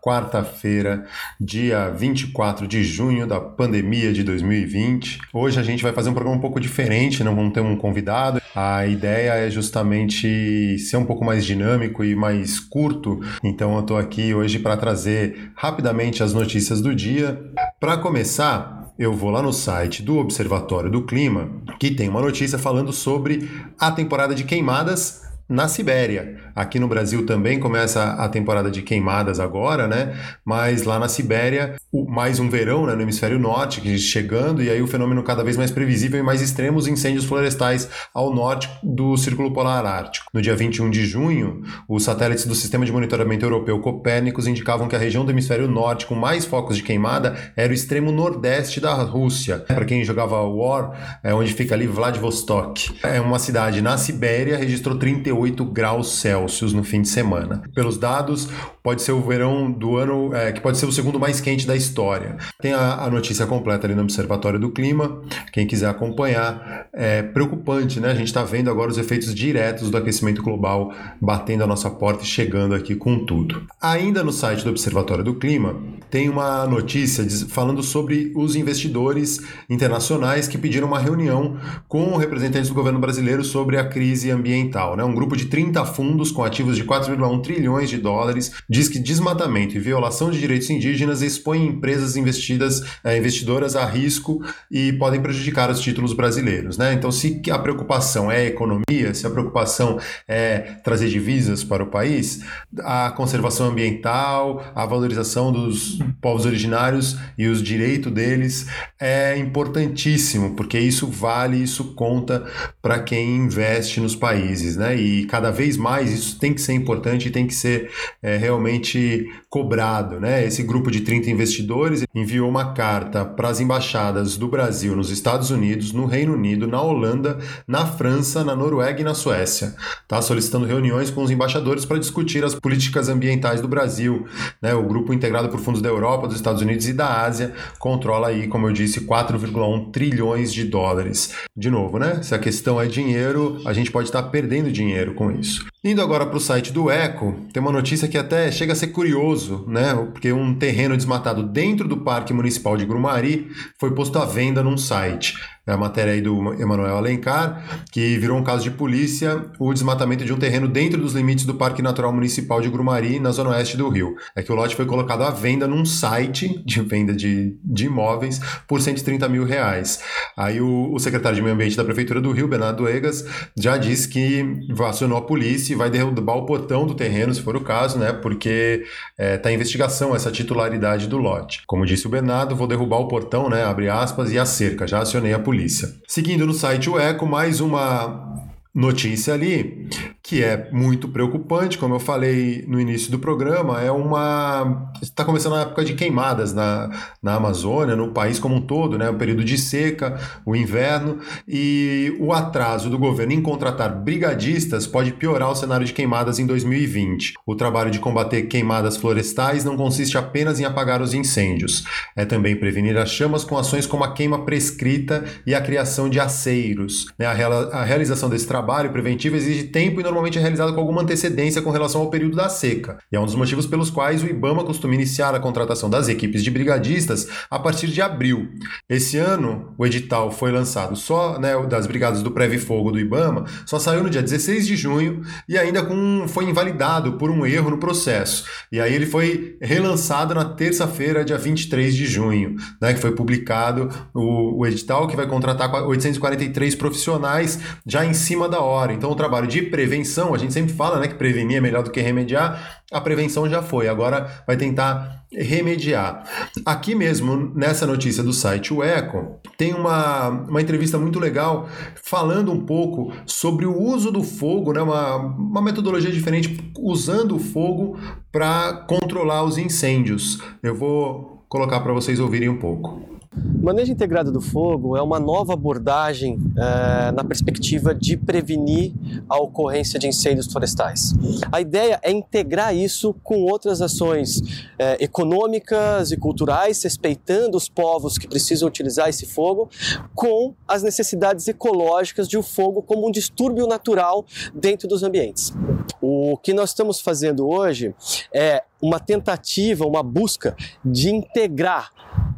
quarta-feira, dia 24 de junho da pandemia de 2020. Hoje a gente vai fazer um programa um pouco diferente, não vamos ter um convidado. A ideia é justamente ser um pouco mais dinâmico e mais curto. Então eu estou aqui hoje para trazer rapidamente as notícias do dia. Para começar, eu vou lá no site do Observatório do Clima, que tem uma notícia falando sobre a temporada de queimadas na Sibéria. Aqui no Brasil também começa a temporada de queimadas agora, né? Mas lá na Sibéria, mais um verão né, no hemisfério norte chegando, e aí o fenômeno cada vez mais previsível e mais extremo, os incêndios florestais ao norte do Círculo Polar Ártico. No dia 21 de junho, os satélites do Sistema de Monitoramento Europeu Copérnicos indicavam que a região do hemisfério norte com mais focos de queimada era o extremo nordeste da Rússia. Para quem jogava War, é onde fica ali Vladivostok. É uma cidade na Sibéria, registrou 38 38 graus Celsius no fim de semana. Pelos dados, pode ser o verão do ano é, que pode ser o segundo mais quente da história. Tem a, a, notícia completa ali no Observatório do Clima, quem quiser acompanhar. É preocupante, né? A gente está vendo agora os efeitos diretos do aquecimento global batendo a nossa porta e chegando aqui com tudo. Ainda no site do Observatório do Clima, tem uma notícia falando sobre os investidores internacionais que pediram uma reunião com representantes do governo brasileiro sobre a crise ambiental. Né? Um grupo de 30 fundos com ativos de 4,1 trilhões de dólares diz que desmatamento e violação de direitos indígenas expõem empresas investidas, eh, investidoras a risco e podem prejudicar os títulos brasileiros. Né? Então, se a preocupação é a economia, se a preocupação é trazer divisas para o país, a conservação ambiental, a valorização dos povos originários e os direitos deles é importantíssimo, porque isso vale, isso conta para quem investe nos países, né? E cada vez mais isso tem que ser importante e tem que ser é, realmente cobrado, né? Esse grupo de 30 investidores enviou uma carta para as embaixadas do Brasil nos Estados Unidos, no Reino Unido, na Holanda, na França, na Noruega e na Suécia, tá? Solicitando reuniões com os embaixadores para discutir as políticas ambientais do Brasil, né? O grupo integrado por fundos da Europa, dos Estados Unidos e da Ásia controla aí, como eu disse, 4,1 trilhões de dólares. De novo, né? Se a questão é dinheiro, a gente pode estar perdendo dinheiro com isso. Indo agora para o site do Eco, tem uma notícia que até chega a ser curioso, né? Porque um terreno desmatado dentro do Parque Municipal de Grumari foi posto à venda num site é a matéria aí do Emanuel Alencar, que virou um caso de polícia o desmatamento de um terreno dentro dos limites do Parque Natural Municipal de Grumari, na zona oeste do Rio. É que o lote foi colocado à venda num site de venda de, de imóveis por 130 mil reais. Aí o, o secretário de Meio Ambiente da Prefeitura do Rio, Bernardo Egas, já disse que acionou a polícia e vai derrubar o portão do terreno, se for o caso, né? Porque está é, tá em investigação essa titularidade do lote. Como disse o Bernardo, vou derrubar o portão, né? Abre aspas, e a cerca. Já acionei a polícia polícia. Seguindo no site O Eco, mais uma notícia ali que é muito preocupante, como eu falei no início do programa, é uma está começando a época de queimadas na, na Amazônia, no país como um todo, né, o período de seca, o inverno e o atraso do governo em contratar brigadistas pode piorar o cenário de queimadas em 2020. O trabalho de combater queimadas florestais não consiste apenas em apagar os incêndios, é também prevenir as chamas com ações como a queima prescrita e a criação de aceiros. Né, a, a realização desse trabalho preventivo exige tempo e normalmente normalmente é realizada com alguma antecedência com relação ao período da seca, e é um dos motivos pelos quais o IBAMA costuma iniciar a contratação das equipes de brigadistas a partir de abril. Esse ano, o edital foi lançado só, né, das brigadas do Preve Fogo do IBAMA, só saiu no dia 16 de junho e ainda com, foi invalidado por um erro no processo. E aí ele foi relançado na terça-feira, dia 23 de junho, né, que foi publicado o, o edital que vai contratar 843 profissionais já em cima da hora. Então o trabalho de prevenção prevenção, a gente sempre fala né, que prevenir é melhor do que remediar, a prevenção já foi, agora vai tentar remediar. Aqui mesmo, nessa notícia do site O Eco, tem uma, uma entrevista muito legal falando um pouco sobre o uso do fogo, né, uma, uma metodologia diferente, usando o fogo para controlar os incêndios. Eu vou colocar para vocês ouvirem um pouco. Manejo integrado do fogo é uma nova abordagem é, na perspectiva de prevenir a ocorrência de incêndios florestais. A ideia é integrar isso com outras ações é, econômicas e culturais, respeitando os povos que precisam utilizar esse fogo, com as necessidades ecológicas de o um fogo como um distúrbio natural dentro dos ambientes. O que nós estamos fazendo hoje é uma tentativa, uma busca de integrar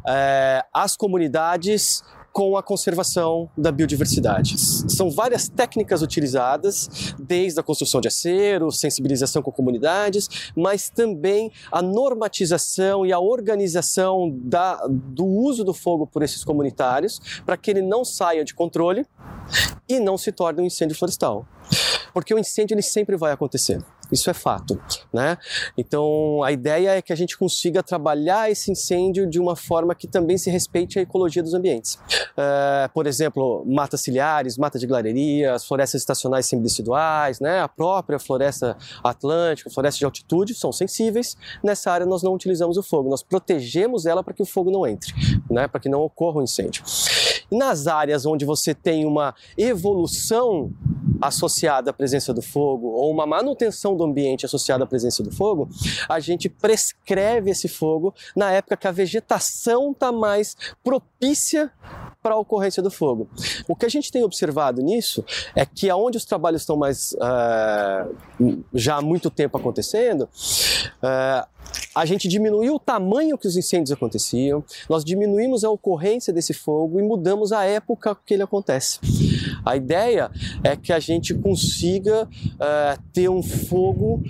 é, as comunidades com a conservação da biodiversidade. São várias técnicas utilizadas, desde a construção de acero, sensibilização com comunidades, mas também a normatização e a organização da, do uso do fogo por esses comunitários, para que ele não saia de controle e não se torne um incêndio florestal. Porque o incêndio ele sempre vai acontecer. Isso é fato, né? Então a ideia é que a gente consiga trabalhar esse incêndio de uma forma que também se respeite a ecologia dos ambientes. Uh, por exemplo, matas ciliares, mata de glareria, as florestas estacionais semideciduais, né? A própria floresta atlântica, floresta de altitude são sensíveis. Nessa área nós não utilizamos o fogo, nós protegemos ela para que o fogo não entre, né? Para que não ocorra um incêndio. Nas áreas onde você tem uma evolução associada à presença do fogo ou uma manutenção do ambiente associada à presença do fogo, a gente prescreve esse fogo na época que a vegetação está mais propícia para a ocorrência do fogo. O que a gente tem observado nisso é que aonde os trabalhos estão mais uh, já há muito tempo acontecendo, uh, a gente diminuiu o tamanho que os incêndios aconteciam, nós diminuímos a ocorrência desse fogo e mudamos a época que ele acontece. A ideia é que a gente consiga uh, ter um fogo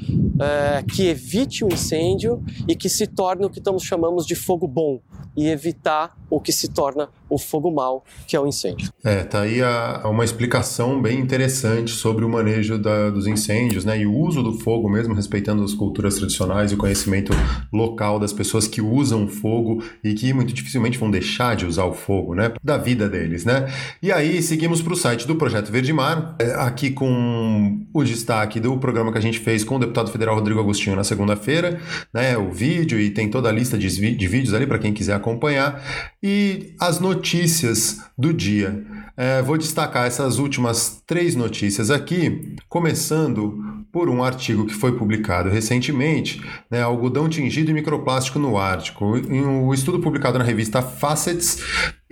uh, que evite o incêndio e que se torne o que estamos chamamos de fogo bom e evitar o que se torna o fogo mau, que é o incêndio. É, tá aí a, uma explicação bem interessante sobre o manejo da, dos incêndios, né, e o uso do fogo mesmo, respeitando as culturas tradicionais e o conhecimento local das pessoas que usam o fogo e que muito dificilmente vão deixar de usar o fogo, né, da vida deles, né. E aí seguimos para o site do Projeto Verde Mar, é, aqui com o destaque do programa que a gente fez com o deputado federal Rodrigo Agostinho na segunda-feira, né, o vídeo e tem toda a lista de, de vídeos ali para quem quiser acompanhar e as notícias do dia. É, vou destacar essas últimas três notícias aqui, começando por um artigo que foi publicado recentemente, né, algodão tingido e microplástico no Ártico. Em um estudo publicado na revista Facets,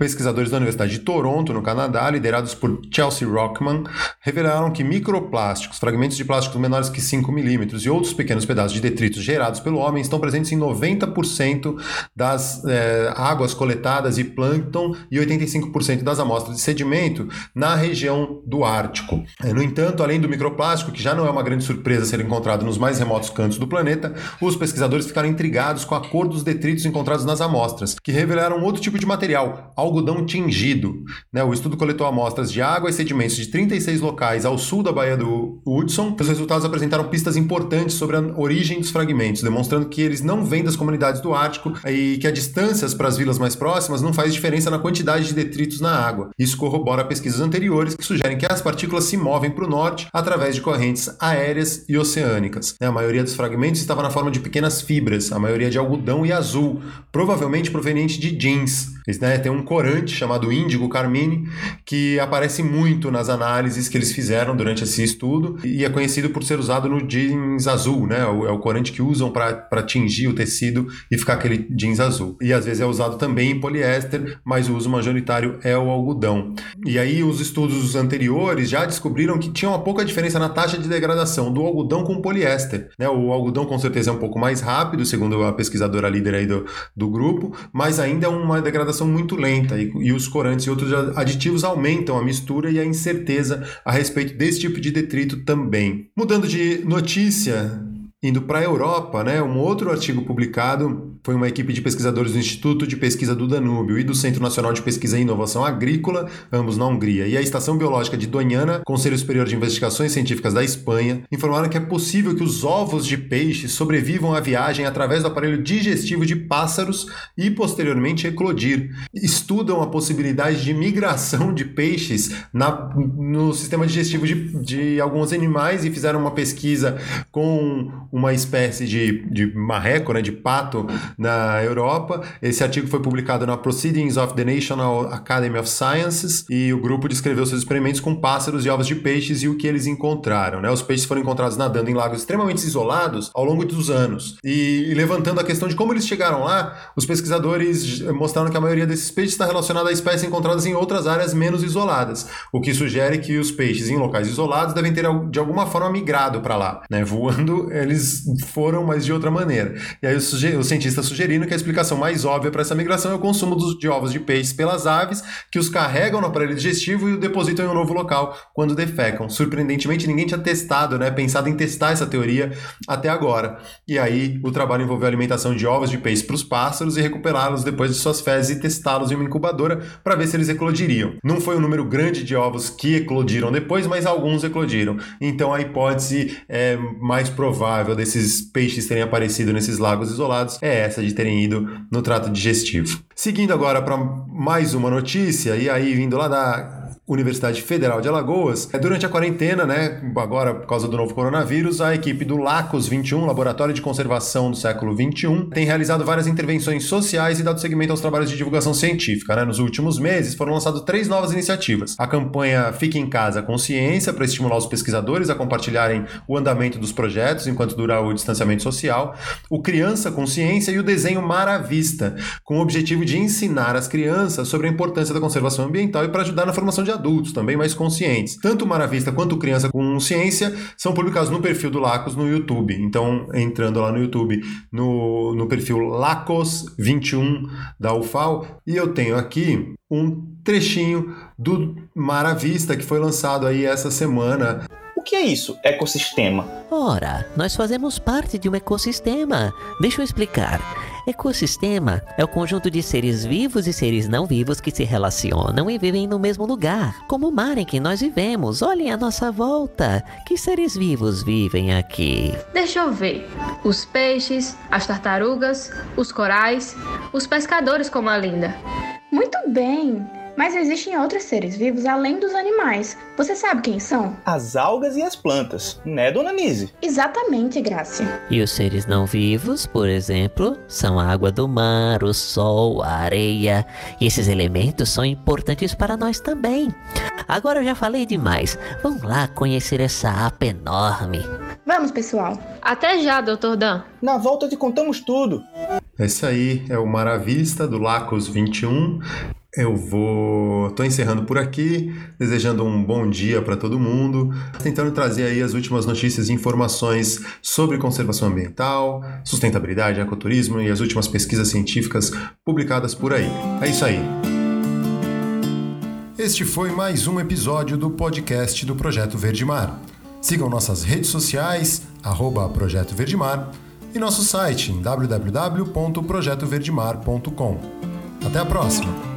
Pesquisadores da Universidade de Toronto, no Canadá, liderados por Chelsea Rockman, revelaram que microplásticos, fragmentos de plásticos menores que 5 milímetros e outros pequenos pedaços de detritos gerados pelo homem estão presentes em 90% das é, águas coletadas e plâncton e 85% das amostras de sedimento na região do Ártico. É, no entanto, além do microplástico, que já não é uma grande surpresa ser encontrado nos mais remotos cantos do planeta, os pesquisadores ficaram intrigados com a cor dos detritos encontrados nas amostras, que revelaram outro tipo de material, algodão tingido. Né? O estudo coletou amostras de água e sedimentos de 36 locais ao sul da Baía do Hudson. Os resultados apresentaram pistas importantes sobre a origem dos fragmentos, demonstrando que eles não vêm das comunidades do Ártico e que a distâncias para as vilas mais próximas não faz diferença na quantidade de detritos na água. Isso corrobora pesquisas anteriores que sugerem que as partículas se movem para o norte através de correntes aéreas e oceânicas. Né? A maioria dos fragmentos estava na forma de pequenas fibras, a maioria de algodão e azul, provavelmente proveniente de jeans. Eles né, têm um corante chamado índigo carmine, que aparece muito nas análises que eles fizeram durante esse estudo e é conhecido por ser usado no jeans azul, né? É o corante que usam para tingir o tecido e ficar aquele jeans azul. E às vezes é usado também em poliéster, mas o uso majoritário é o algodão. E aí os estudos anteriores já descobriram que tinha uma pouca diferença na taxa de degradação do algodão com poliéster. Né? O algodão com certeza é um pouco mais rápido, segundo a pesquisadora líder aí do, do grupo, mas ainda é uma degradação muito lenta e, e os corantes e outros aditivos aumentam a mistura e a incerteza a respeito desse tipo de detrito também. Mudando de notícia, Indo para a Europa, né, um outro artigo publicado foi uma equipe de pesquisadores do Instituto de Pesquisa do Danúbio e do Centro Nacional de Pesquisa e Inovação Agrícola, ambos na Hungria, e a Estação Biológica de Doñana, Conselho Superior de Investigações Científicas da Espanha, informaram que é possível que os ovos de peixe sobrevivam à viagem através do aparelho digestivo de pássaros e posteriormente eclodir. Estudam a possibilidade de migração de peixes na, no sistema digestivo de, de alguns animais e fizeram uma pesquisa com uma espécie de, de marreco, né, de pato na Europa. Esse artigo foi publicado na Proceedings of the National Academy of Sciences e o grupo descreveu seus experimentos com pássaros e ovos de peixes e o que eles encontraram. Né? Os peixes foram encontrados nadando em lagos extremamente isolados ao longo dos anos. E, e levantando a questão de como eles chegaram lá, os pesquisadores mostraram que a maioria desses peixes está relacionada a espécies encontradas em outras áreas menos isoladas, o que sugere que os peixes em locais isolados devem ter de alguma forma migrado para lá. Né? Voando, eles foram, mas de outra maneira. E aí os, cientistas sugerindo que a explicação mais óbvia para essa migração é o consumo dos, de ovos de peixes pelas aves, que os carregam no aparelho digestivo e o depositam em um novo local quando defecam. Surpreendentemente, ninguém tinha testado, né, pensado em testar essa teoria até agora. E aí o trabalho envolveu a alimentação de ovos de peixe para os pássaros e recuperá-los depois de suas fezes e testá-los em uma incubadora para ver se eles eclodiriam. Não foi um número grande de ovos que eclodiram depois, mas alguns eclodiram. Então a hipótese é mais provável desses peixes terem aparecido nesses lagos isolados é essa de terem ido no trato digestivo. Seguindo agora para mais uma notícia, e aí vindo lá da Universidade Federal de Alagoas. É, durante a quarentena, né, agora por causa do novo coronavírus, a equipe do LACOS 21, Laboratório de Conservação do Século 21, tem realizado várias intervenções sociais e dado seguimento aos trabalhos de divulgação científica. Né? Nos últimos meses foram lançadas três novas iniciativas. A campanha Fique em Casa com Ciência, para estimular os pesquisadores a compartilharem o andamento dos projetos enquanto durar o distanciamento social. O Criança com Ciência e o Desenho Mar à Vista, com o objetivo de ensinar as crianças sobre a importância da conservação ambiental e para ajudar na formação de adultos também mais conscientes. Tanto Maravista quanto Criança com Ciência são publicados no perfil do Lacos no YouTube. Então, entrando lá no YouTube, no, no perfil Lacos21 da UFAL, e eu tenho aqui um trechinho do Maravista que foi lançado aí essa semana. O que é isso, ecossistema? Ora, nós fazemos parte de um ecossistema. Deixa eu explicar. Ecossistema é o conjunto de seres vivos e seres não vivos que se relacionam e vivem no mesmo lugar, como o mar em que nós vivemos. Olhem à nossa volta. Que seres vivos vivem aqui? Deixa eu ver. Os peixes, as tartarugas, os corais, os pescadores como a Linda. Muito bem. Mas existem outros seres vivos além dos animais. Você sabe quem são? As algas e as plantas, né, dona Nise? Exatamente, Grácia. E os seres não vivos, por exemplo, são a água do mar, o sol, a areia. E esses elementos são importantes para nós também. Agora eu já falei demais. Vamos lá conhecer essa apa enorme. Vamos, pessoal. Até já, doutor Dan. Na volta te contamos tudo. Esse aí é o Maravista do Lacos 21. Eu vou. Tô encerrando por aqui, desejando um bom dia para todo mundo, tentando trazer aí as últimas notícias e informações sobre conservação ambiental, sustentabilidade, ecoturismo e as últimas pesquisas científicas publicadas por aí. É isso aí. Este foi mais um episódio do podcast do Projeto Verde Mar. Sigam nossas redes sociais, arroba Projeto Verde Mar, e nosso site www.projetoverdemar.com. Até a próxima!